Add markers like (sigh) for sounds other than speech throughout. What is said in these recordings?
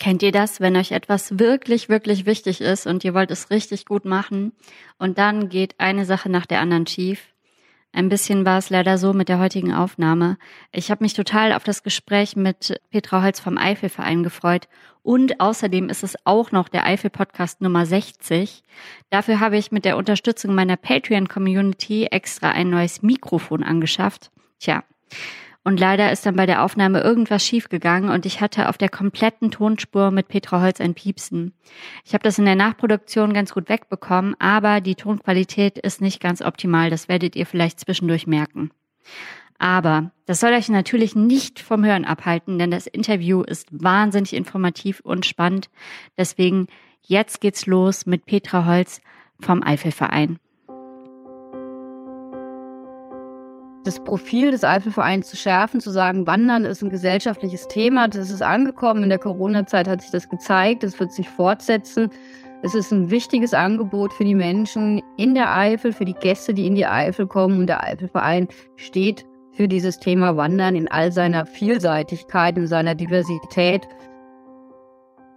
Kennt ihr das, wenn euch etwas wirklich, wirklich wichtig ist und ihr wollt es richtig gut machen und dann geht eine Sache nach der anderen schief? Ein bisschen war es leider so mit der heutigen Aufnahme. Ich habe mich total auf das Gespräch mit Petra Holz vom Eifelverein gefreut und außerdem ist es auch noch der Eifel-Podcast Nummer 60. Dafür habe ich mit der Unterstützung meiner Patreon-Community extra ein neues Mikrofon angeschafft. Tja, und leider ist dann bei der Aufnahme irgendwas schiefgegangen und ich hatte auf der kompletten Tonspur mit Petra Holz ein Piepsen. Ich habe das in der Nachproduktion ganz gut wegbekommen, aber die Tonqualität ist nicht ganz optimal. Das werdet ihr vielleicht zwischendurch merken. Aber das soll euch natürlich nicht vom Hören abhalten, denn das Interview ist wahnsinnig informativ und spannend. Deswegen jetzt geht's los mit Petra Holz vom Eifelverein. Das Profil des Eifelvereins zu schärfen, zu sagen, Wandern ist ein gesellschaftliches Thema, das ist angekommen. In der Corona-Zeit hat sich das gezeigt, das wird sich fortsetzen. Es ist ein wichtiges Angebot für die Menschen in der Eifel, für die Gäste, die in die Eifel kommen. Und der Eifelverein steht für dieses Thema Wandern in all seiner Vielseitigkeit, in seiner Diversität.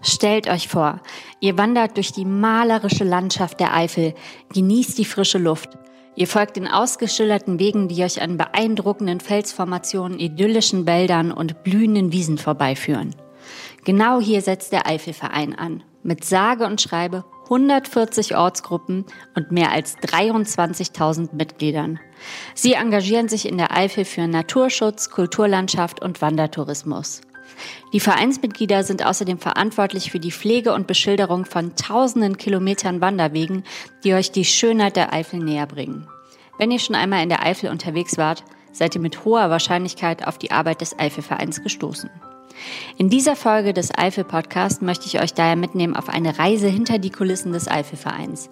Stellt euch vor, ihr wandert durch die malerische Landschaft der Eifel, genießt die frische Luft Ihr folgt den ausgeschilderten Wegen, die euch an beeindruckenden Felsformationen, idyllischen Wäldern und blühenden Wiesen vorbeiführen. Genau hier setzt der Eifelverein an. Mit sage und schreibe 140 Ortsgruppen und mehr als 23.000 Mitgliedern. Sie engagieren sich in der Eifel für Naturschutz, Kulturlandschaft und Wandertourismus. Die Vereinsmitglieder sind außerdem verantwortlich für die Pflege und Beschilderung von tausenden Kilometern Wanderwegen, die euch die Schönheit der Eifel näher bringen. Wenn ihr schon einmal in der Eifel unterwegs wart, seid ihr mit hoher Wahrscheinlichkeit auf die Arbeit des Eifelvereins gestoßen. In dieser Folge des Eifel Podcast möchte ich euch daher mitnehmen auf eine Reise hinter die Kulissen des Eifelvereins.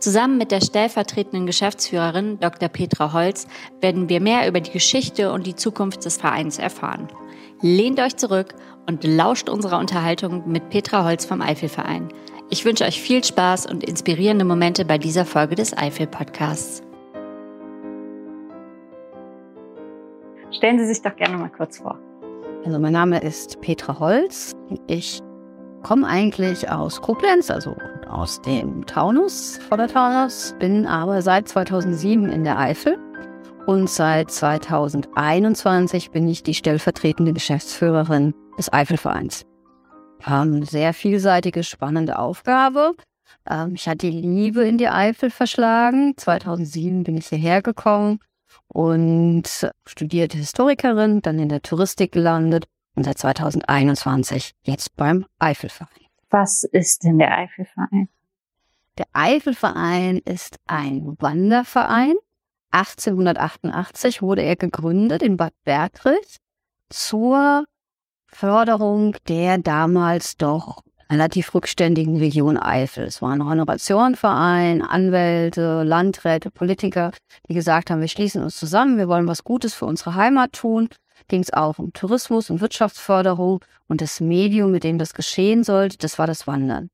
Zusammen mit der stellvertretenden Geschäftsführerin Dr. Petra Holz werden wir mehr über die Geschichte und die Zukunft des Vereins erfahren. Lehnt euch zurück und lauscht unserer Unterhaltung mit Petra Holz vom Eifelverein. Ich wünsche euch viel Spaß und inspirierende Momente bei dieser Folge des Eifel Podcasts. Stellen Sie sich doch gerne mal kurz vor. Also mein Name ist Petra Holz. Ich komme eigentlich aus Koblenz, also aus dem Taunus, vor der Taunus, bin aber seit 2007 in der Eifel und seit 2021 bin ich die stellvertretende Geschäftsführerin des Eifelvereins. Ähm, sehr vielseitige, spannende Aufgabe. Ähm, ich hatte die Liebe in die Eifel verschlagen. 2007 bin ich hierher gekommen und studierte Historikerin, dann in der Touristik gelandet und seit 2021 jetzt beim Eifelverein. Was ist denn der Eifelverein? Der Eifelverein ist ein Wanderverein 1888 wurde er gegründet in Bad Bergkrich zur Förderung der damals doch relativ rückständigen Region Eifel. Es war ein Honorationenverein, Anwälte, Landräte, Politiker, die gesagt haben, wir schließen uns zusammen, wir wollen was Gutes für unsere Heimat tun. Ging es auch um Tourismus und Wirtschaftsförderung und das Medium, mit dem das geschehen sollte, das war das Wandern.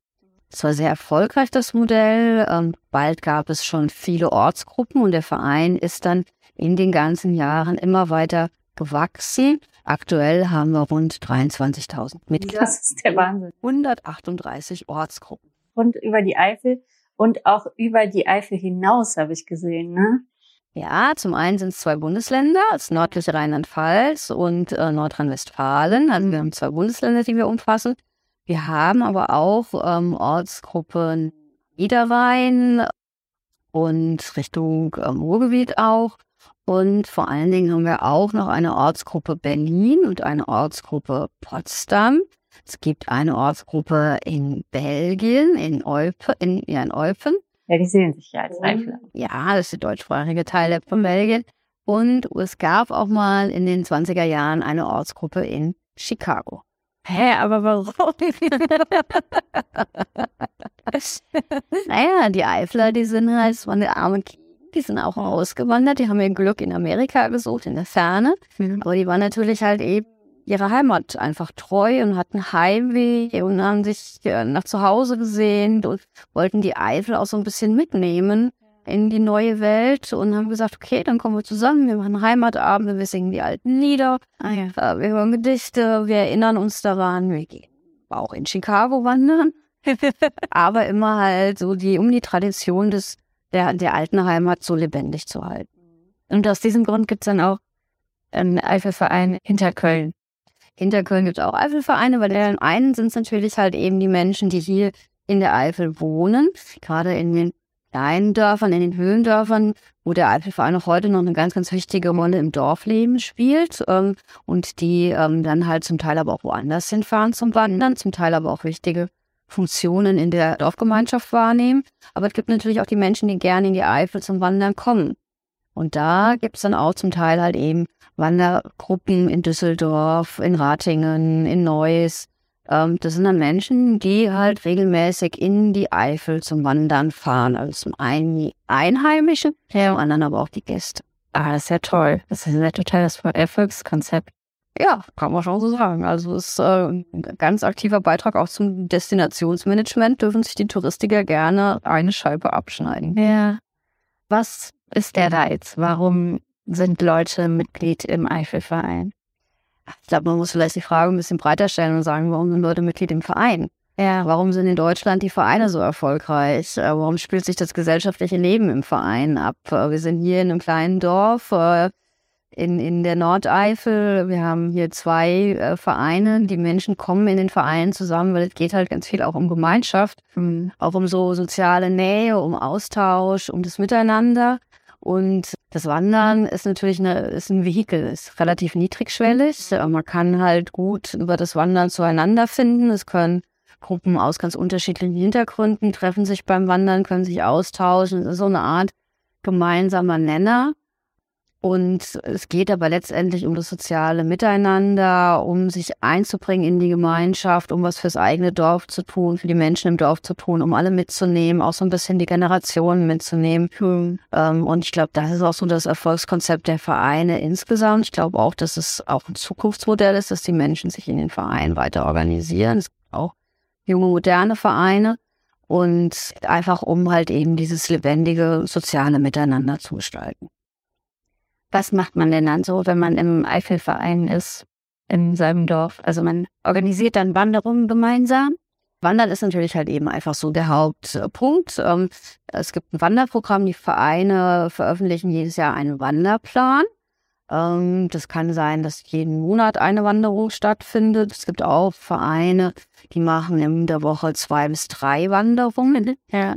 Es war sehr erfolgreich, das Modell. Ähm, bald gab es schon viele Ortsgruppen und der Verein ist dann in den ganzen Jahren immer weiter gewachsen. Aktuell haben wir rund 23.000 Mitglieder. Das ist der Wahnsinn. 138 Ortsgruppen. Rund über die Eifel und auch über die Eifel hinaus habe ich gesehen, ne? Ja, zum einen sind es zwei Bundesländer, das nördliche Rheinland-Pfalz und äh, Nordrhein-Westfalen. Also wir haben zwei Bundesländer, die wir umfassen. Wir haben aber auch ähm, Ortsgruppen Niederrhein und Richtung ähm, Ruhrgebiet auch. Und vor allen Dingen haben wir auch noch eine Ortsgruppe Berlin und eine Ortsgruppe Potsdam. Es gibt eine Ortsgruppe in Belgien, in Eupen, in, ja, in Eupen. Ja, die sehen sich ja als Eifel. Ja, das ist der deutschsprachige Teil von Belgien. Und es gab auch mal in den 20er Jahren eine Ortsgruppe in Chicago. Hä, aber warum? naja, die Eifler, die sind halt von der armen die sind auch ausgewandert, die haben ihr Glück in Amerika gesucht, in der Ferne. Mhm. Aber die waren natürlich halt eben ihrer Heimat einfach treu und hatten Heimweh und haben sich nach zu Hause gesehnt und wollten die Eifel auch so ein bisschen mitnehmen in die neue Welt und haben gesagt, okay, dann kommen wir zusammen, wir machen Heimatabende, wir singen die alten Lieder, ah, ja. Äh, wir hören Gedichte, wir erinnern uns daran, wir gehen auch in Chicago wandern. (laughs) aber immer halt so die, um die Tradition des, der, der alten Heimat so lebendig zu halten. Und aus diesem Grund gibt's dann auch einen Eifelverein hinter Köln. Hinter Köln gibt es auch Eifelvereine, weil der einen sind es natürlich halt eben die Menschen, die hier in der Eifel wohnen, gerade in den kleinen Dörfern, in den Höhlendörfern, wo der Eifelverein auch heute noch eine ganz, ganz wichtige Rolle im Dorfleben spielt ähm, und die ähm, dann halt zum Teil aber auch woanders hinfahren zum Wandern, zum Teil aber auch wichtige Funktionen in der Dorfgemeinschaft wahrnehmen. Aber es gibt natürlich auch die Menschen, die gerne in die Eifel zum Wandern kommen. Und da gibt es dann auch zum Teil halt eben Wandergruppen in Düsseldorf, in Ratingen, in Neuss. Ähm, das sind dann Menschen, die halt regelmäßig in die Eifel zum Wandern fahren. Also zum einen die Einheimischen, ja. zum anderen aber auch die Gäste. Ah, das ist ja toll. Das ist ja total das Erfolgskonzept. Ja, kann man schon so sagen. Also ist äh, ein ganz aktiver Beitrag auch zum Destinationsmanagement. Dürfen sich die Touristiker gerne eine Scheibe abschneiden. Ja. Was ist der Reiz? Warum sind Leute Mitglied im Eifelverein? Ich glaube, man muss vielleicht die Frage ein bisschen breiter stellen und sagen, warum sind Leute Mitglied im Verein? Ja. Warum sind in Deutschland die Vereine so erfolgreich? Äh, warum spielt sich das gesellschaftliche Leben im Verein ab? Äh, wir sind hier in einem kleinen Dorf äh, in, in der Nordeifel. Wir haben hier zwei Vereine. Die Menschen kommen in den Vereinen zusammen, weil es geht halt ganz viel auch um Gemeinschaft, mhm. auch um so soziale Nähe, um Austausch, um das Miteinander. Und das Wandern ist natürlich eine, ist ein Vehikel, ist relativ niedrigschwellig. Man kann halt gut über das Wandern zueinander finden. Es können Gruppen aus ganz unterschiedlichen Hintergründen treffen sich beim Wandern, können sich austauschen. Es ist so eine Art gemeinsamer Nenner. Und es geht aber letztendlich um das soziale Miteinander, um sich einzubringen in die Gemeinschaft, um was fürs eigene Dorf zu tun, für die Menschen im Dorf zu tun, um alle mitzunehmen, auch so ein bisschen die Generationen mitzunehmen. Mhm. und ich glaube, das ist auch so das Erfolgskonzept der Vereine insgesamt. Ich glaube auch, dass es auch ein Zukunftsmodell ist, dass die Menschen sich in den Vereinen weiter organisieren. Es gibt auch junge, moderne Vereine. Und einfach um halt eben dieses lebendige soziale Miteinander zu gestalten. Was macht man denn dann so, wenn man im Eifelverein ist, in seinem Dorf? Also man organisiert dann Wanderungen gemeinsam. Wandern ist natürlich halt eben einfach so der Hauptpunkt. Ähm, es gibt ein Wanderprogramm, die Vereine veröffentlichen jedes Jahr einen Wanderplan. Ähm, das kann sein, dass jeden Monat eine Wanderung stattfindet. Es gibt auch Vereine, die machen in der Woche zwei bis drei Wanderungen. Ja.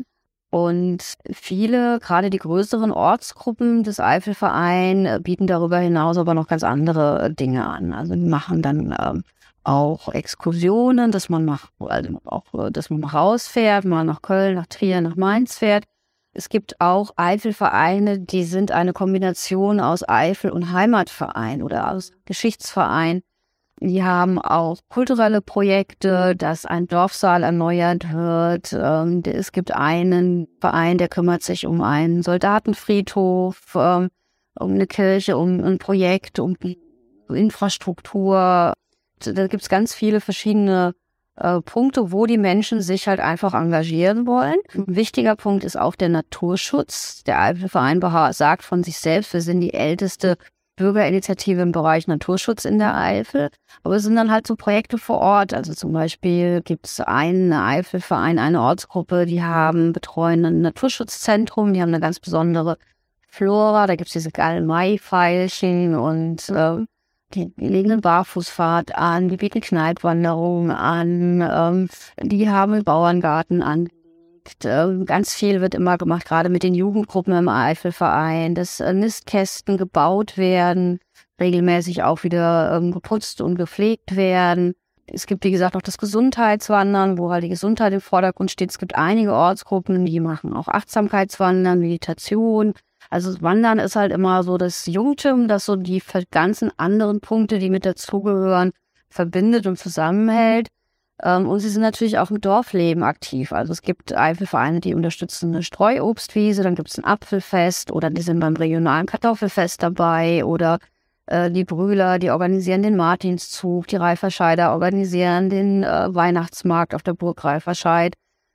Und viele, gerade die größeren Ortsgruppen des Eifelvereins, äh, bieten darüber hinaus aber noch ganz andere Dinge an. Also die machen dann ähm, auch Exkursionen, dass man macht, also auch, äh, dass man rausfährt, mal nach Köln, nach Trier, nach Mainz fährt. Es gibt auch Eifelvereine, die sind eine Kombination aus Eifel- und Heimatverein oder aus Geschichtsverein. Die haben auch kulturelle Projekte, dass ein Dorfsaal erneuert wird. Ähm, es gibt einen Verein, der kümmert sich um einen Soldatenfriedhof, ähm, um eine Kirche, um ein Projekt, um Infrastruktur. Da gibt es ganz viele verschiedene äh, Punkte, wo die Menschen sich halt einfach engagieren wollen. Ein wichtiger Punkt ist auch der Naturschutz. Der Eifelverein sagt von sich selbst, wir sind die älteste Bürgerinitiative im Bereich Naturschutz in der Eifel. Aber es sind dann halt so Projekte vor Ort. Also zum Beispiel gibt es einen Eifelverein, eine Ortsgruppe, die haben betreuen ein Naturschutzzentrum, die haben eine ganz besondere Flora. Da gibt es diese geilen Maifeilchen und äh, die, legen eine Barfußfahrt an, die bieten Kneippwanderungen an, ähm, die haben einen Bauerngarten an ähm, ganz viel wird immer gemacht, gerade mit den Jugendgruppen im Eifelverein, dass äh, Nistkästen gebaut werden, regelmäßig auch wieder ähm, geputzt und gepflegt werden. Es gibt, wie gesagt, auch das Gesundheitswandern, wo halt die Gesundheit im Vordergrund steht. Es gibt einige Ortsgruppen, die machen auch Achtsamkeitswandern, Meditation. Also Wandern ist halt immer so das Jungtim, das so die ganzen anderen Punkte, die mit dazugehören, verbindet und zusammenhält. Ähm, und sie sind natürlich auch im Dorfleben aktiv. Also es gibt Eifelvereine, die unterstützen eine Streuobstwiese, dann gibt es ein Apfelfest oder die sind beim regionalen Kartoffelfest dabei oder äh, die Brühler, die organisieren den Martinszug, die Reiferscheider organisieren den äh, Weihnachtsmarkt auf der Burg Reiferscheid.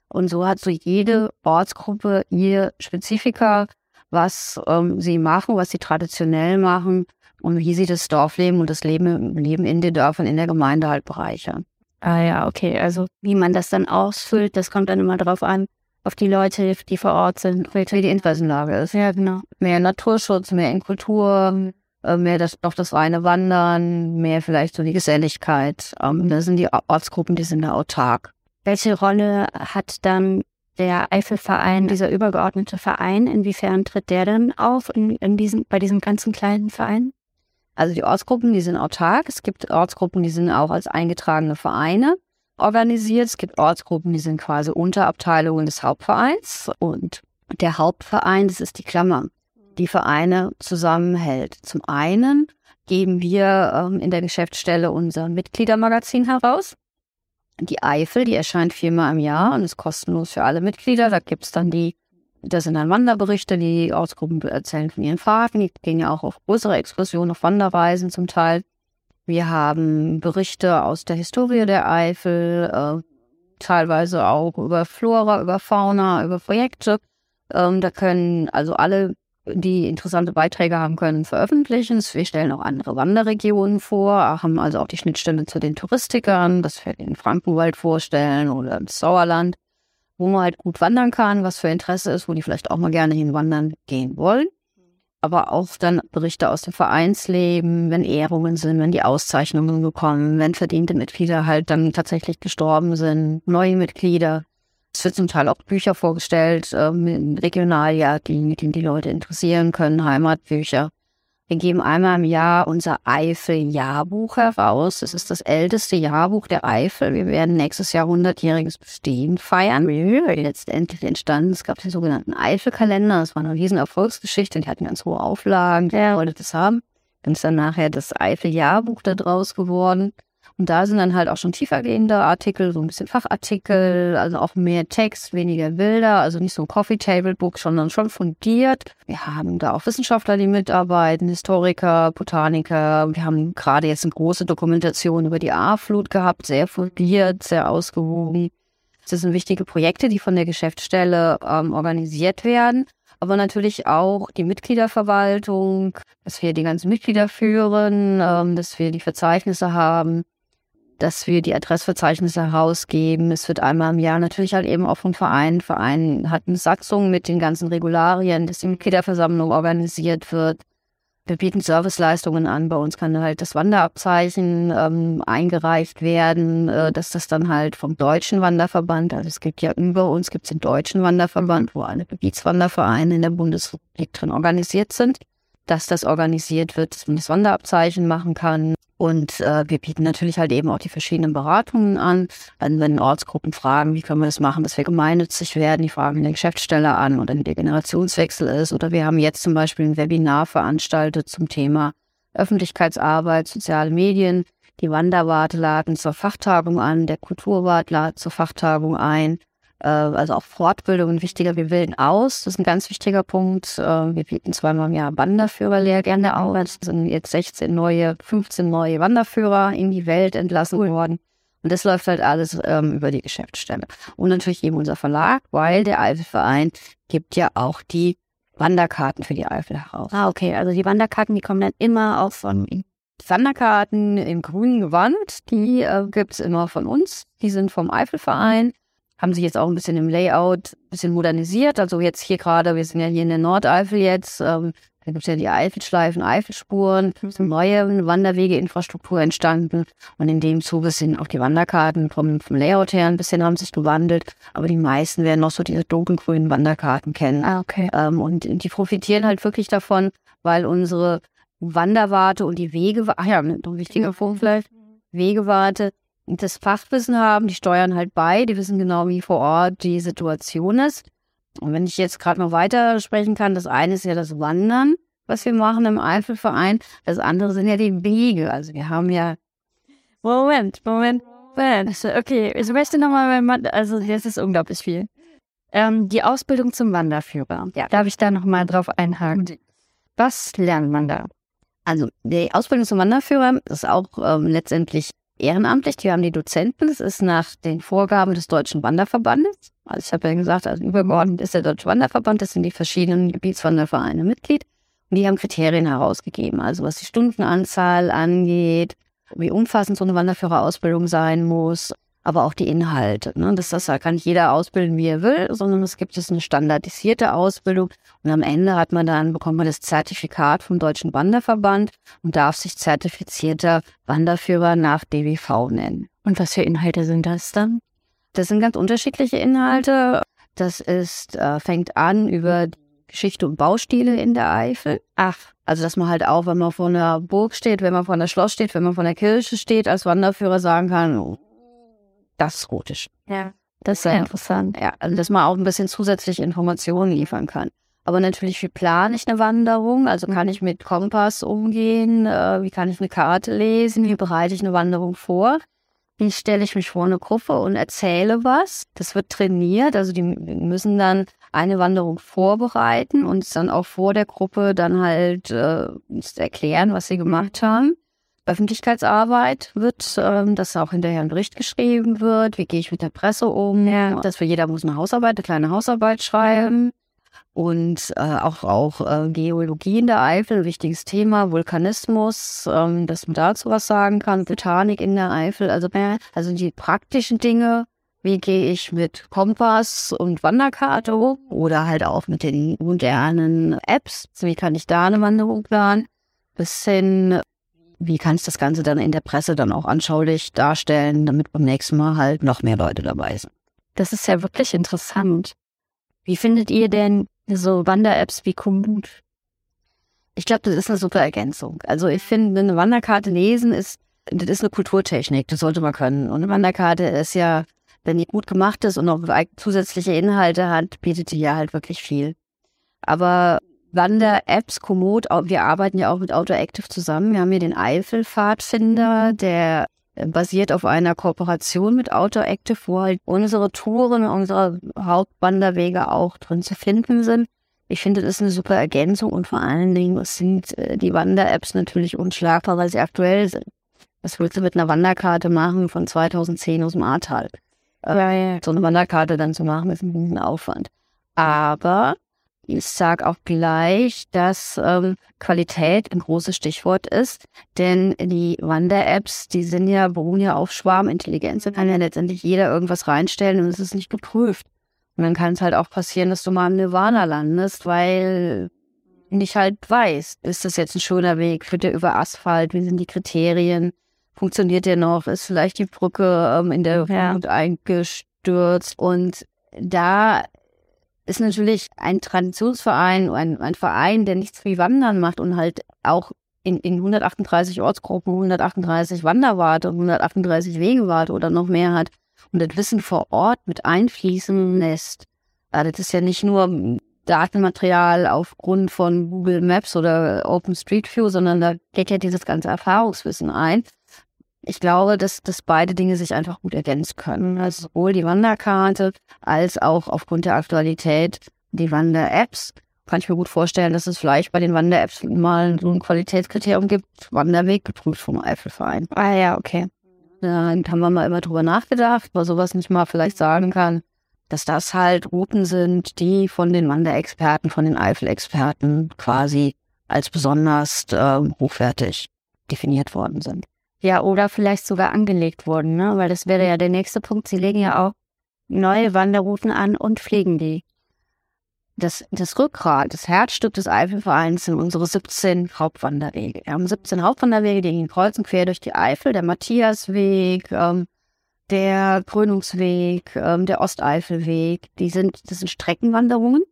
Und so hat so jede Ortsgruppe ihr Spezifika, was ähm, sie machen, was sie traditionell machen und wie sie das Dorfleben und das Leben, Leben in den Dörfern, in der Gemeinde halt bereichern. Ah ja, okay. Also wie man das dann ausfüllt, das kommt dann immer drauf an, auf die Leute, die vor Ort sind, wie die Interessenlage ist. Ja, genau. Mehr Naturschutz, mehr in Kultur, äh, mehr das, noch das reine Wandern, mehr vielleicht so die Geselligkeit. Ähm, da sind die Ortsgruppen, die sind da autark. Welche Rolle hat dann der Eifelverein, dieser übergeordnete Verein, inwiefern tritt der dann auf in, in diesem, bei diesem ganzen kleinen Verein? Also die Ortsgruppen, die sind autark. Es gibt Ortsgruppen, die sind auch als eingetragene Vereine organisiert. Es gibt Ortsgruppen, die sind quasi Unterabteilungen des Hauptvereins. Und der Hauptverein, das ist die Klammer, die Vereine zusammenhält. Zum einen geben wir ähm, in der Geschäftsstelle unser Mitgliedermagazin heraus. Die Eifel, die erscheint viermal im Jahr und ist kostenlos für alle Mitglieder. Da gibt es dann die, das sind dann Wanderberichte, die Ortsgruppen erzählen von ihren Fahrten. Die gehen ja auch auf größere Exkursionen, auf Wanderreisen zum Teil. Wir haben Berichte aus der Historie der Eifel, äh, teilweise auch über Flora, über Fauna, über Projekte. Ähm, da können also alle, die interessante Beiträge haben können, veröffentlichen. Wir stellen auch andere Wanderregionen vor, haben also auch die Schnittstelle zu den Touristikern, dass wir den Frankenwald vorstellen oder das Sauerland, wo man halt gut wandern kann, was für Interesse ist, wo die vielleicht auch mal gerne hinwandern gehen wollen aber auch dann Berichte aus dem Vereinsleben, wenn Ehrungen sind, wenn die Auszeichnungen bekommen, wenn verdiente Mitglieder halt dann tatsächlich gestorben sind, neue Mitglieder. Es wird zum Teil auch Bücher vorgestellt, ähm, Regionaljahr, die, die die Leute interessieren können, Heimatbücher. Wir geben einmal im Jahr unser Eifel-Jahrbuch heraus. Es ist das älteste Jahrbuch der Eifel. Wir werden nächstes Jahr 100-jähriges Bestehen feiern. Letztendlich entstanden, es gab den sogenannten Eifel-Kalender. Das war eine riesen Erfolgsgeschichte. Die hatten ganz hohe Auflagen. Wer wollte das haben? Dann ist dann nachher das Eifel-Jahrbuch da draus geworden. Und da sind dann halt auch schon tiefergehende Artikel, so ein bisschen Fachartikel, also auch mehr Text, weniger Bilder, also nicht so ein Coffee Table Book, sondern schon fundiert. Wir haben da auch Wissenschaftler, die mitarbeiten, Historiker, Botaniker. Wir haben gerade jetzt eine große Dokumentation über die A-Flut gehabt, sehr fundiert, sehr ausgewogen. Das sind wichtige Projekte, die von der Geschäftsstelle ähm, organisiert werden aber natürlich auch die Mitgliederverwaltung, dass wir die ganzen Mitglieder führen, ähm, dass wir die Verzeichnisse haben, dass wir die Adressverzeichnisse herausgeben. Es wird einmal im Jahr natürlich halt eben auch vom Verein. Verein hat eine Satzung mit den ganzen Regularien, dass die Mitgliederversammlung organisiert wird. Wir bieten Serviceleistungen an. Bei uns kann halt das Wanderabzeichen ähm, eingereicht werden, äh, dass das dann halt vom Deutschen Wanderverband, also es gibt ja über uns gibt es den Deutschen Wanderverband, wo alle Gebietswandervereine in der Bundesrepublik drin organisiert sind, dass das organisiert wird, dass man das Wanderabzeichen machen kann. Und äh, wir bieten natürlich halt eben auch die verschiedenen Beratungen an. Wenn, wenn Ortsgruppen fragen, wie können wir das machen, dass wir gemeinnützig werden, die fragen in der Geschäftsstelle an oder der Generationswechsel ist. Oder wir haben jetzt zum Beispiel ein Webinar veranstaltet zum Thema Öffentlichkeitsarbeit, soziale Medien. Die Wanderwarte laden zur Fachtagung an, der Kulturwart lädt zur Fachtagung ein. Äh, also auch Fortbildung wichtiger. Wir bilden aus, das ist ein ganz wichtiger Punkt. Äh, wir bieten zweimal im Jahr Wanderführerlehrgänge aus. Es sind jetzt 16 neue, 15 neue Wanderführer in die Welt entlassen worden. Und das läuft halt alles ähm, über die Geschäftsstelle. Und natürlich eben unser Verlag, weil der Eifelverein gibt ja auch die Wanderkarten für die Eifel heraus. Ah, okay. Also die Wanderkarten, die kommen dann immer auch von Wanderkarten im grünen Gewand, die äh, gibt's immer von uns. Die sind vom Eifelverein haben sich jetzt auch ein bisschen im Layout ein bisschen modernisiert. Also jetzt hier gerade, wir sind ja hier in der Nordeifel jetzt, ähm, da gibt es ja die Eifelschleifen, Eifelspuren, eine neue Wanderwegeinfrastruktur entstanden. Und in dem Zuge sind auch die Wanderkarten vom, vom Layout her ein bisschen haben sich gewandelt. Aber die meisten werden noch so diese dunkelgrünen Wanderkarten kennen. Ah, okay. Ähm, und die profitieren halt wirklich davon, weil unsere Wanderwarte und die Wege, ach ja, ein wichtiger Punkt vielleicht, Wegewarte das Fachwissen haben, die steuern halt bei, die wissen genau, wie vor Ort die Situation ist. Und wenn ich jetzt gerade mal weiter sprechen kann, das eine ist ja das Wandern, was wir machen im Eifelverein. Das andere sind ja die Wege. Also wir haben ja. Moment, Moment, Moment. Also, okay, ich möchte nochmal, also das ist unglaublich viel. Ähm, die Ausbildung zum Wanderführer. Ja. Darf ich da nochmal drauf einhaken? Was lernt man da? Also die Ausbildung zum Wanderführer ist auch ähm, letztendlich ehrenamtlich. Die haben die Dozenten. Das ist nach den Vorgaben des Deutschen Wanderverbandes. Also ich habe ja gesagt, also übergeordnet ist der Deutsche Wanderverband. Das sind die verschiedenen Gebietswandervereine Mitglied. Und die haben Kriterien herausgegeben. Also was die Stundenanzahl angeht, wie umfassend so eine Wanderführerausbildung sein muss, aber auch die Inhalte. Ne? Das, das kann nicht jeder ausbilden, wie er will, sondern es gibt jetzt eine standardisierte Ausbildung und am Ende hat man dann, bekommt man das Zertifikat vom Deutschen Wanderverband und darf sich zertifizierter Wanderführer nach DWV nennen. Und was für Inhalte sind das dann? Das sind ganz unterschiedliche Inhalte. Das ist, äh, fängt an über die Geschichte und Baustile in der Eifel. Ach, also dass man halt auch, wenn man vor einer Burg steht, wenn man vor einer Schloss steht, wenn man vor einer Kirche steht, als Wanderführer sagen kann, oh, das ist gotisch. Ja, das ist sehr interessant. Ja, also dass man auch ein bisschen zusätzliche Informationen liefern kann. Aber natürlich, wie plane ich eine Wanderung? Also kann ich mit Kompass umgehen? Äh, wie kann ich eine Karte lesen? Wie bereite ich eine Wanderung vor? Wie stelle ich mich vor eine Gruppe und erzähle was? Das wird trainiert. Also die müssen dann eine Wanderung vorbereiten und dann auch vor der Gruppe dann halt äh, erklären, was sie gemacht haben. Öffentlichkeitsarbeit wird, ähm, dass auch hinterher ein Bericht geschrieben wird. Wie gehe ich mit der Presse um? Ja. Dass für jeder muss eine Hausarbeit, eine kleine Hausarbeit schreiben. Und äh, auch, auch äh, Geologie in der Eifel, ein wichtiges Thema, Vulkanismus, ähm, dass man dazu was sagen kann, Botanik in der Eifel, also, also die praktischen Dinge, wie gehe ich mit Kompass und Wanderkarte um oder halt auch mit den modernen Apps, wie kann ich da eine Wanderung planen, bis hin, wie kann ich das Ganze dann in der Presse dann auch anschaulich darstellen, damit beim nächsten Mal halt noch mehr Leute dabei sind. Das ist ja wirklich interessant. Wie findet ihr denn so Wander-Apps wie Komoot? Ich glaube, das ist eine super Ergänzung. Also ich finde, eine Wanderkarte lesen ist, das ist eine Kulturtechnik, das sollte man können. Und eine Wanderkarte ist ja, wenn die gut gemacht ist und noch zusätzliche Inhalte hat, bietet die ja halt wirklich viel. Aber Wander-Apps, Komoot, wir arbeiten ja auch mit Autoactive zusammen. Wir haben hier den Eifel-Pfadfinder, der äh, basiert auf einer Kooperation mit Autoactive, wo halt unsere Touren, unsere Hauptwanderwege auch drin zu finden sind. Ich finde, das ist eine super Ergänzung und vor allen Dingen sind äh, die Wander-Apps natürlich unschlagbar, weil sie aktuell sind. Was willst du mit einer Wanderkarte machen von 2010 aus dem Ahrtal? Äh, ja, ja. So eine Wanderkarte dann zu machen, ist ein Aufwand. Aber ich sage auch gleich, dass ähm, Qualität ein großes Stichwort ist, denn die Wander-Apps, die sind ja, beruhen ja auf Schwarmintelligenz. Da kann ja letztendlich jeder irgendwas reinstellen und es ist nicht geprüft. Und dann kann es halt auch passieren, dass du mal im Nirvana landest, weil nicht halt weißt, ist das jetzt ein schöner Weg, führt der über Asphalt, wie sind die Kriterien, funktioniert der noch, ist vielleicht die Brücke ähm, in der ja. eingestürzt und da ist natürlich ein Traditionsverein, ein, ein Verein, der nichts wie Wandern macht und halt auch in, in 138 Ortsgruppen 138 Wanderwarte, 138 Wegewarte oder noch mehr hat und das Wissen vor Ort mit einfließen lässt. Das ist ja nicht nur Datenmaterial aufgrund von Google Maps oder Open Street View, sondern da geht ja dieses ganze Erfahrungswissen ein ich glaube, dass, dass beide Dinge sich einfach gut ergänzen können. Also sowohl die Wanderkarte als auch aufgrund der Aktualität die Wander-Apps. Kann ich mir gut vorstellen, dass es vielleicht bei den Wander-Apps mal so ein Qualitätskriterium gibt. Wanderweg geprüft vom Eifelverein. Ah ja, okay. Da haben wir mal immer drüber nachgedacht, ob sowas nicht mal vielleicht sagen kann, dass das halt Routen sind, die von den Wanderexperten, von den Eifelexperten quasi als besonders äh, hochwertig definiert worden sind. Ja, oder vielleicht sogar angelegt wurden, ne? Weil das wäre ja der nächste Punkt. Sie legen ja auch neue Wanderrouten an und pflegen die. Das, das Rückgrat, das Herzstück des Eifelvereins sind unsere 17 Hauptwanderwege. Wir haben 17 Hauptwanderwege, die gehen kreuz und quer durch die Eifel. Der Matthiasweg, ähm, der Krönungsweg, ähm, der Osteifelweg. Die sind, das sind Streckenwanderungen.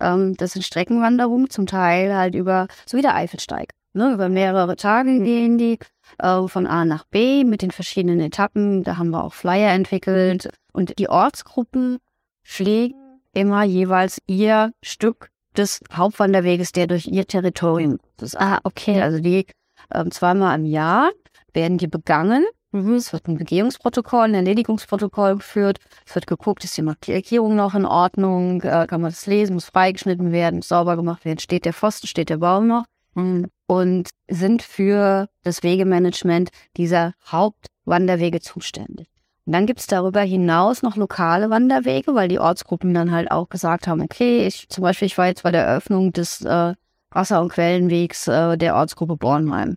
Ähm, das sind Streckenwanderungen, zum Teil halt über, so wie der Eifelsteig. Ne, über mehrere Tage gehen die äh, von A nach B mit den verschiedenen Etappen. Da haben wir auch Flyer entwickelt. Und die Ortsgruppen pflegen immer jeweils ihr Stück des Hauptwanderweges, der durch ihr Territorium. Ist, ah, okay. Also die äh, zweimal im Jahr werden die begangen. Mhm. Es wird ein Begehungsprotokoll, ein Erledigungsprotokoll geführt. Es wird geguckt, ist die Markierung noch in Ordnung? Äh, kann man das lesen? Muss freigeschnitten werden? Muss sauber gemacht werden? Steht der Pfosten? Steht der Baum noch? Mhm und sind für das Wegemanagement dieser Hauptwanderwege zuständig. Und dann gibt es darüber hinaus noch lokale Wanderwege, weil die Ortsgruppen dann halt auch gesagt haben, okay, ich zum Beispiel, ich war jetzt bei der Eröffnung des äh, Wasser- und Quellenwegs äh, der Ortsgruppe Bornheim.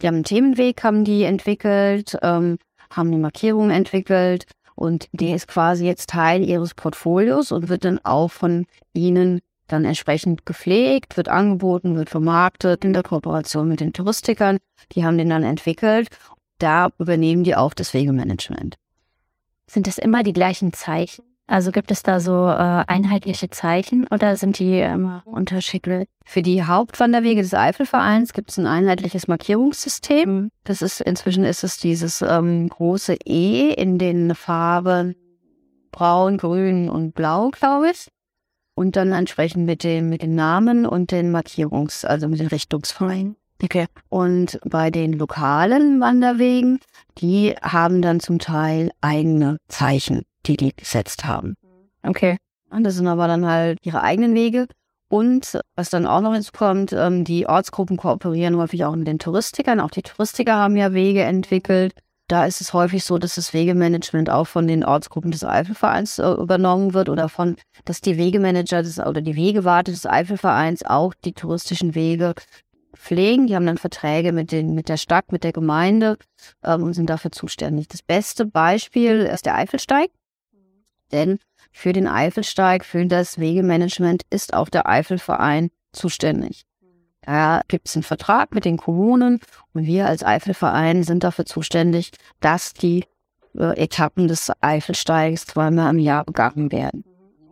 Die haben einen Themenweg, haben die entwickelt, ähm, haben eine Markierung entwickelt und der ist quasi jetzt Teil ihres Portfolios und wird dann auch von ihnen dann entsprechend gepflegt, wird angeboten, wird vermarktet in der Kooperation mit den Touristikern. Die haben den dann entwickelt. Da übernehmen die auch das Wegemanagement. Sind das immer die gleichen Zeichen? Also gibt es da so äh, einheitliche Zeichen oder sind die immer unterschiedlich? Für die Hauptwanderwege des Eifelvereins gibt es ein einheitliches Markierungssystem. Das ist inzwischen ist es dieses ähm, große E in den Farben Braun, Grün und Blau, glaube ich. Und dann entsprechend mit dem mit den Namen und den Markierungs-, also mit den Richtungsvereinen. Okay. Und bei den lokalen Wanderwegen, die haben dann zum Teil eigene Zeichen die die gesetzt haben. Okay. Und das sind aber dann halt ihre eigenen Wege. Und was dann auch noch hinzukommt, ähm, die Ortsgruppen kooperieren häufig auch mit den Touristikern. Auch die Touristiker haben ja Wege entwickelt. Da ist es häufig so, dass das Wegemanagement auch von den Ortsgruppen des Eifelvereins äh, übernommen wird oder von, dass die Wegemanager des, oder die Wegewarte des Eifelvereins auch die touristischen Wege pflegen. Die haben dann Verträge mit, den, mit der Stadt, mit der Gemeinde ähm, und sind dafür zuständig. Das beste Beispiel ist der Eifelsteig. Denn für den Eifelsteig, für das Wegemanagement ist auch der Eifelverein zuständig. Da gibt es einen Vertrag mit den Kommunen und wir als Eifelverein sind dafür zuständig, dass die äh, Etappen des Eifelsteigs zweimal im Jahr begangen werden.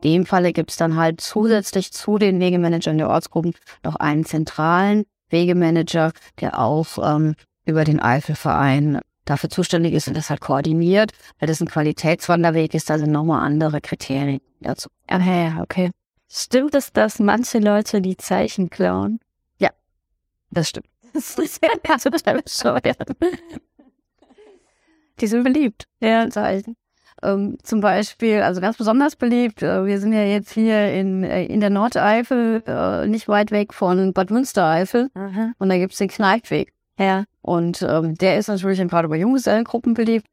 In dem Falle gibt es dann halt zusätzlich zu den Wegemanagern der Ortsgruppen noch einen zentralen Wegemanager, der auch ähm, über den Eifelverein dafür zuständig ist und das halt koordiniert, weil das ein Qualitätswanderweg ist, da sind nochmal andere Kriterien dazu. Ja, okay. Stimmt es, dass manche Leute die Zeichen klauen? Das stimmt. Das ist ja total bescheuert. Die sind beliebt, ja, Zeichen. Ähm, zum Beispiel, also ganz besonders beliebt, äh, wir sind ja jetzt hier in, äh, in der Nordeifel, äh, nicht weit weg von Bad Münstereifel. Aha. Und da gibt's den Kneipweg. Ja. Und ähm, der ist natürlich gerade bei Junggesellengruppen beliebt,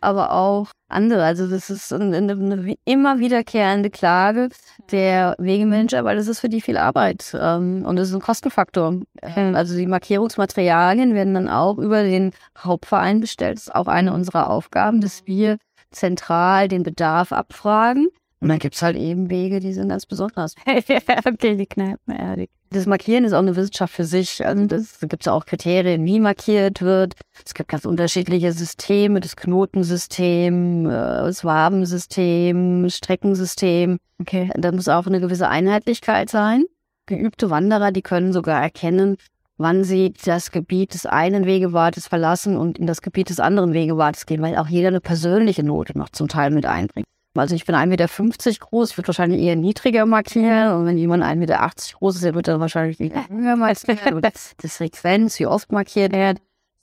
aber auch andere. Also das ist eine, eine immer wiederkehrende Klage der Wegemanager, weil das ist für die viel Arbeit ähm, und das ist ein Kostenfaktor. Ähm, also die Markierungsmaterialien werden dann auch über den Hauptverein bestellt. Das ist auch eine unserer Aufgaben, dass wir zentral den Bedarf abfragen und dann gibt's halt eben Wege, die sind ganz besonders. (laughs) okay, die Kneipen, ja. Das Markieren ist auch eine Wissenschaft für sich. Also das gibt's auch Kriterien, wie markiert wird. Es gibt ganz unterschiedliche Systeme, das Knotensystem, äh, das Wabensystem, Streckensystem. Okay. Da muss auch eine gewisse Einheitlichkeit sein. Geübte Wanderer, die können sogar erkennen, wann sie das Gebiet des einen Wegewartes verlassen und in das Gebiet des anderen Wegewartes gehen, weil auch jeder eine persönliche Note noch zum Teil mit einbringt. Also ich bin 1,50 Meter groß, ich würde wahrscheinlich eher niedriger markieren. Und wenn jemand 1,80 Meter groß ist, der wird dann wahrscheinlich höher (laughs) markieren. Das Frequenz, wie oft markiert wird.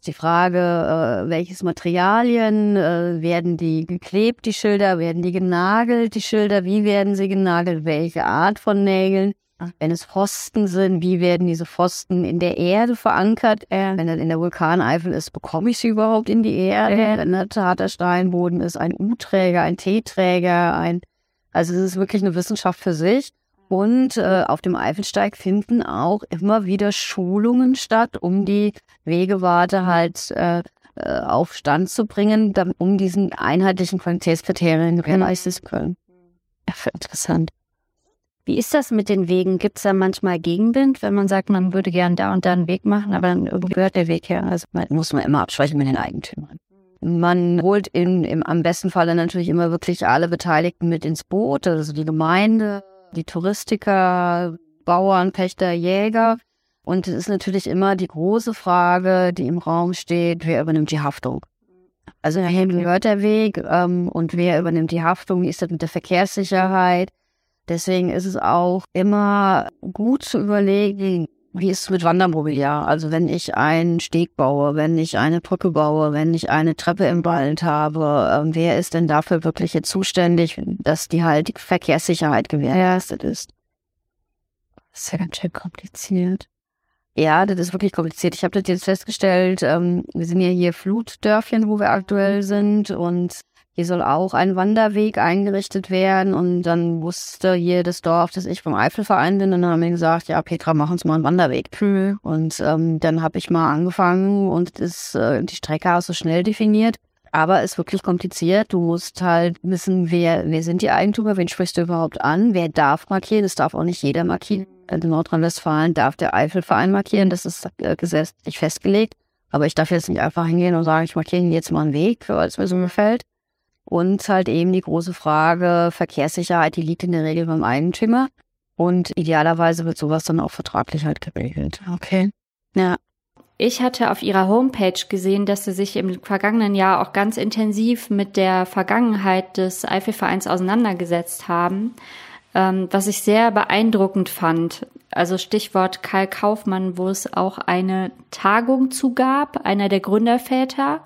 Die Frage, äh, welches Materialien, äh, werden die geklebt, die Schilder, werden die genagelt, die Schilder, wie werden sie genagelt, welche Art von Nägeln. Wenn es Pfosten sind, wie werden diese Pfosten in der Erde verankert? Äh, wenn das in der Vulkaneifel ist, bekomme ich sie überhaupt in die Erde? Äh. Wenn das harter Steinboden ist, ein U-Träger, ein T-Träger, ein, also es ist wirklich eine Wissenschaft für sich. Und äh, auf dem Eifelsteig finden auch immer wieder Schulungen statt, um die Wegewarte halt äh, äh auf Stand zu bringen, um diesen einheitlichen Qualitätskriterien gewährleisten zu können. Ja, interessant. Wie ist das mit den Wegen? Gibt es da manchmal Gegenwind, wenn man sagt, man würde gern da und da einen Weg machen, aber dann irgendwie gehört der Weg her? Also man, muss man immer absprechen mit den Eigentümern. Man holt in, im am besten Falle natürlich immer wirklich alle Beteiligten mit ins Boot, also die Gemeinde, die Touristiker, Bauern, Pächter, Jäger. Und es ist natürlich immer die große Frage, die im Raum steht, wer übernimmt die Haftung? Also wem gehört der Weg ähm, und wer übernimmt die Haftung? Wie ist das mit der Verkehrssicherheit? Deswegen ist es auch immer gut zu überlegen, wie ist es mit Wandermobiliar? Also wenn ich einen Steg baue, wenn ich eine Brücke baue, wenn ich eine Treppe im Wald habe, äh, wer ist denn dafür wirklich jetzt zuständig, dass die halt die Verkehrssicherheit gewährleistet ist? Das ist ja ganz schön kompliziert. Ja, das ist wirklich kompliziert. Ich habe das jetzt festgestellt, ähm, wir sind ja hier Flutdörfchen, wo wir aktuell sind und Hier soll auch ein Wanderweg eingerichtet werden. Und dann wusste hier das Dorf, dass ich vom Eifelverein bin. Und dann haben wir gesagt, ja, Petra, mach uns mal einen Wanderweg. Mhm. Und ähm, dann habe ich mal angefangen und ist äh, die Strecke auch so schnell definiert. Aber es ist wirklich kompliziert. Du musst halt wissen, wer, wer sind die Eigentümer, wen sprichst du überhaupt an, wer darf markieren, das darf auch nicht jeder markieren. In Nordrhein-Westfalen darf der Eifelverein markieren, das ist äh, gesetzlich festgelegt. Aber ich darf jetzt nicht einfach hingehen und sagen, ich markiere jetzt mal einen Weg, weil es mir so gefällt. Und halt eben die große Frage Verkehrssicherheit, die liegt in der Regel beim Eigentümer. Und idealerweise wird sowas dann auch vertraglich halt geregelt. Okay. Ja. Ich hatte auf ihrer Homepage gesehen, dass sie sich im vergangenen Jahr auch ganz intensiv mit der Vergangenheit des Eifelvereins auseinandergesetzt haben, ähm, was ich sehr beeindruckend fand. Also Stichwort Karl Kaufmann, wo es auch eine Tagung zu gab, einer der Gründerväter.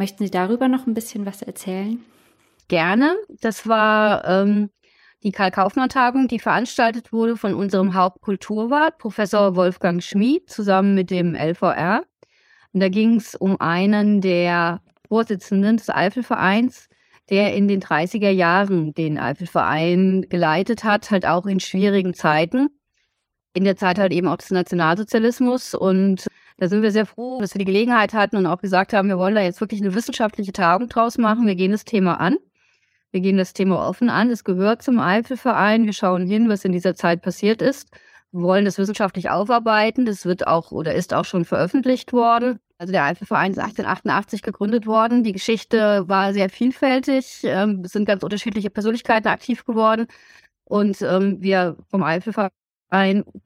Möchten Sie darüber noch ein bisschen was erzählen? Gerne. Das war ähm, die Karl-Kaufmann-Tagung, die veranstaltet wurde von unserem Hauptkulturwart, Professor Wolfgang Schmid, zusammen mit dem LVR. Und da ging es um einen der Vorsitzenden des Eifelvereins, der in den 30er Jahren den Eifelverein geleitet hat, halt auch in schwierigen Zeiten. In der Zeit halt eben auch des Nationalsozialismus. Und da sind wir sehr froh, dass wir die Gelegenheit hatten und auch gesagt haben, wir wollen da jetzt wirklich eine wissenschaftliche Tagung draus machen. Wir gehen das Thema an. Wir gehen das Thema offen an. Es gehört zum Eifelverein. Wir schauen hin, was in dieser Zeit passiert ist. Wir wollen das wissenschaftlich aufarbeiten. Das wird auch oder ist auch schon veröffentlicht worden. Also der Eifelverein ist 1888 gegründet worden. Die Geschichte war sehr vielfältig. Ähm, es sind ganz unterschiedliche Persönlichkeiten aktiv geworden. Und ähm, wir vom Eifelverein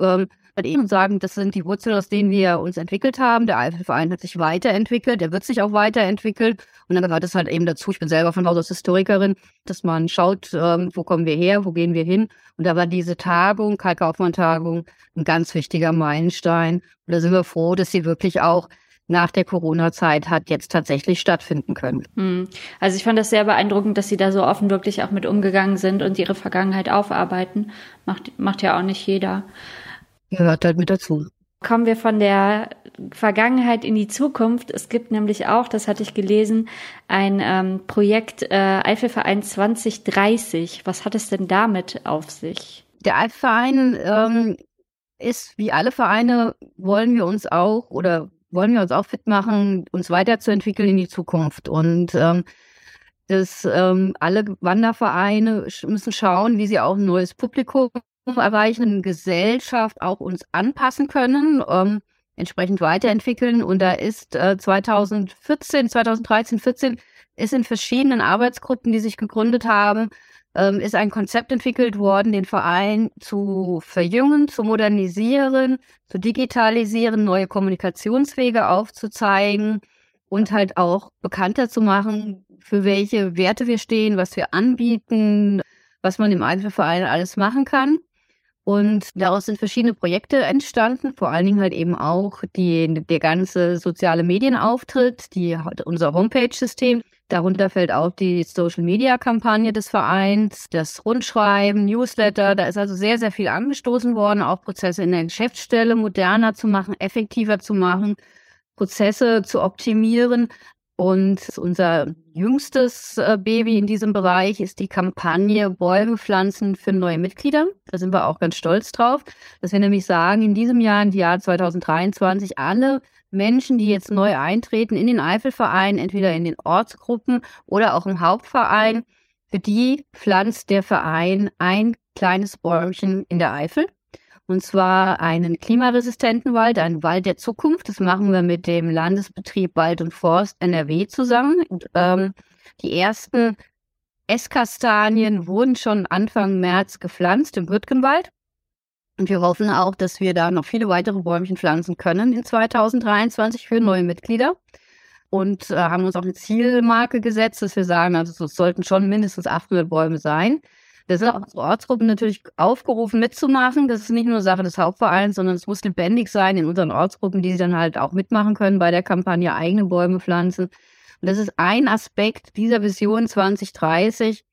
ähm, halt eben sagen, das sind die Wurzeln, aus denen wir uns entwickelt haben. Der Eifelverein hat sich weiterentwickelt, der wird sich auch weiterentwickeln. Und dann gehört es halt eben dazu, ich bin selber von Haus aus Historikerin, dass man schaut, ähm, wo kommen wir her, wo gehen wir hin. Und da war diese Tagung, Karl-Kaufmann-Tagung, ein ganz wichtiger Meilenstein. Und da sind wir froh, dass sie wirklich auch nach der Corona-Zeit hat jetzt tatsächlich stattfinden können. Hm. Also ich fand das sehr beeindruckend, dass Sie da so offen wirklich auch mit umgegangen sind und Ihre Vergangenheit aufarbeiten. Macht, macht ja auch nicht jeder gehört halt mit dazu. Kommen wir von der Vergangenheit in die Zukunft. Es gibt nämlich auch, das hatte ich gelesen, ein ähm, Projekt äh, Eifelverein 2030. Was hat es denn damit auf sich? Der Eifelverein ähm, ist, wie alle Vereine, wollen wir uns auch oder wollen wir uns auch fit machen, uns weiterzuentwickeln in die Zukunft. Und ähm, das, ähm, alle Wandervereine müssen schauen, wie sie auch ein neues Publikum erreichenden Gesellschaft auch uns anpassen können, ähm, entsprechend weiterentwickeln. Und da ist äh, 2014, 2013, 14 ist in verschiedenen Arbeitsgruppen, die sich gegründet haben, ähm, ist ein Konzept entwickelt worden, den Verein zu verjüngen, zu modernisieren, zu digitalisieren, neue Kommunikationswege aufzuzeigen und halt auch bekannter zu machen, für welche Werte wir stehen, was wir anbieten, was man im Einzelverein alles machen kann. Und daraus sind verschiedene Projekte entstanden, vor allen Dingen halt eben auch die, der ganze soziale Medienauftritt, die, unser Homepage-System. Darunter fällt auch die Social-Media-Kampagne des Vereins, das Rundschreiben, Newsletter. Da ist also sehr, sehr viel angestoßen worden, auch Prozesse in der Geschäftsstelle moderner zu machen, effektiver zu machen, Prozesse zu optimieren, und unser jüngstes äh, Baby in diesem Bereich ist die Kampagne Bäume pflanzen für neue Mitglieder. Da sind wir auch ganz stolz drauf, dass wir nämlich sagen, in diesem Jahr, im Jahr 2023, alle Menschen, die jetzt neu eintreten in den Eifelverein, entweder in den Ortsgruppen oder auch im Hauptverein, für die pflanzt der Verein ein kleines Bäumchen in der Eifel. Und zwar einen klimaresistenten Wald, einen Wald der Zukunft. Das machen wir mit dem Landesbetrieb Wald und Forst NRW zusammen. Und, ähm, die ersten Esskastanien wurden schon Anfang März gepflanzt im Würtgenwald. Und wir hoffen auch, dass wir da noch viele weitere Bäumchen pflanzen können in 2023 für neue Mitglieder. Und äh, haben uns auch eine Zielmarke gesetzt, dass wir sagen, also es sollten schon mindestens 800 Bäume sein. Da sind auch unsere Ortsgruppen natürlich aufgerufen mitzumachen. Das ist nicht nur Sache des Hauptvereins, sondern es muss lebendig sein in unseren Ortsgruppen, die dann halt auch mitmachen können bei der Kampagne eigene Bäume pflanzen. Und das ist ein Aspekt dieser Vision 2030,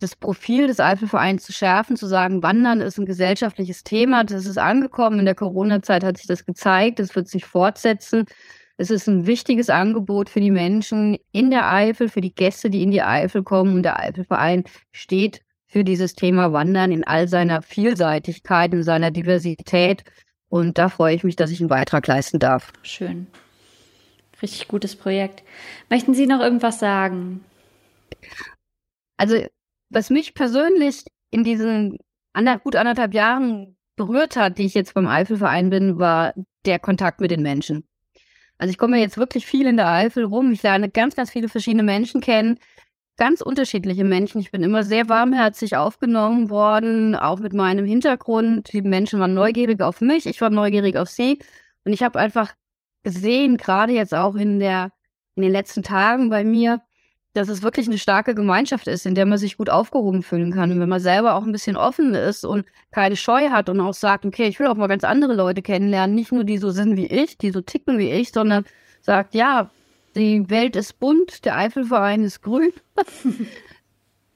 das Profil des Eifelvereins zu schärfen, zu sagen, Wandern ist ein gesellschaftliches Thema. Das ist angekommen. In der Corona-Zeit hat sich das gezeigt. Das wird sich fortsetzen. Es ist ein wichtiges Angebot für die Menschen in der Eifel, für die Gäste, die in die Eifel kommen. Und der Eifelverein steht für dieses Thema Wandern in all seiner Vielseitigkeit, in seiner Diversität. Und da freue ich mich, dass ich einen Beitrag leisten darf. Schön. Richtig gutes Projekt. Möchten Sie noch irgendwas sagen? Also, was mich persönlich in diesen ander, gut anderthalb Jahren berührt hat, die ich jetzt beim Eifelverein bin, war der Kontakt mit den Menschen. Also ich komme jetzt wirklich viel in der Eifel rum. Ich lerne ganz, ganz viele verschiedene Menschen kennen. Ganz unterschiedliche Menschen. Ich bin immer sehr warmherzig aufgenommen worden, auch mit meinem Hintergrund. Die Menschen waren neugierig auf mich, ich war neugierig auf sie. Und ich habe einfach gesehen, gerade jetzt auch in der, in den letzten Tagen bei mir, dass es wirklich eine starke Gemeinschaft ist, in der man sich gut aufgehoben fühlen kann. Und wenn man selber auch ein bisschen offen ist und keine Scheu hat und auch sagt, okay, ich will auch mal ganz andere Leute kennenlernen, nicht nur die so sind wie ich, die so ticken wie ich, sondern sagt, ja, die Welt ist bunt, der Eifelverein ist grün. (laughs)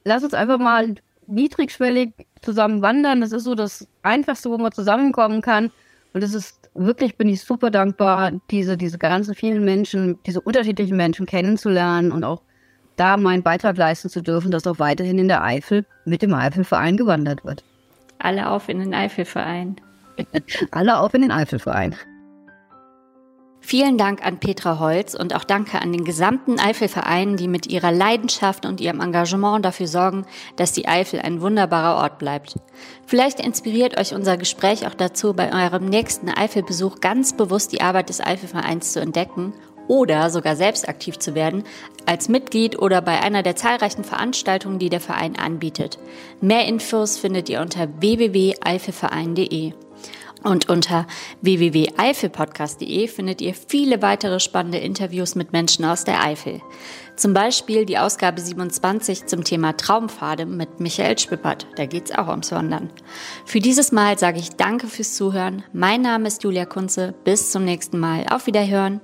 Lass uns einfach mal niedrigschwellig zusammen wandern. Das ist so das Einfachste, wo man zusammenkommen kann. Und es ist wirklich, bin ich super dankbar, diese, diese ganzen vielen Menschen, diese unterschiedlichen Menschen kennenzulernen und auch da meinen Beitrag leisten zu dürfen, dass auch weiterhin in der Eifel mit dem Eifelverein gewandert wird. Alle auf in den Eifelverein. (laughs) Alle auf in den Eifelverein. Vielen Dank an Petra Holz und auch danke an den gesamten Eifelverein, die mit ihrer Leidenschaft und ihrem Engagement dafür sorgen, dass die Eifel ein wunderbarer Ort bleibt. Vielleicht inspiriert euch unser Gespräch auch dazu, bei eurem nächsten Eifelbesuch ganz bewusst die Arbeit des Eifelvereins zu entdecken oder sogar selbst aktiv zu werden, als Mitglied oder bei einer der zahlreichen Veranstaltungen, die der Verein anbietet. Mehr Infos findet ihr unter www.eifelverein.de. Und unter www.eifelpodcast.de findet ihr viele weitere spannende Interviews mit Menschen aus der Eifel. Zum Beispiel die Ausgabe 27 zum Thema Traumpfade mit Michael Spippert. Da geht's auch ums Wandern. Für dieses Mal sage ich Danke fürs Zuhören. Mein Name ist Julia Kunze. Bis zum nächsten Mal. Auf Wiederhören.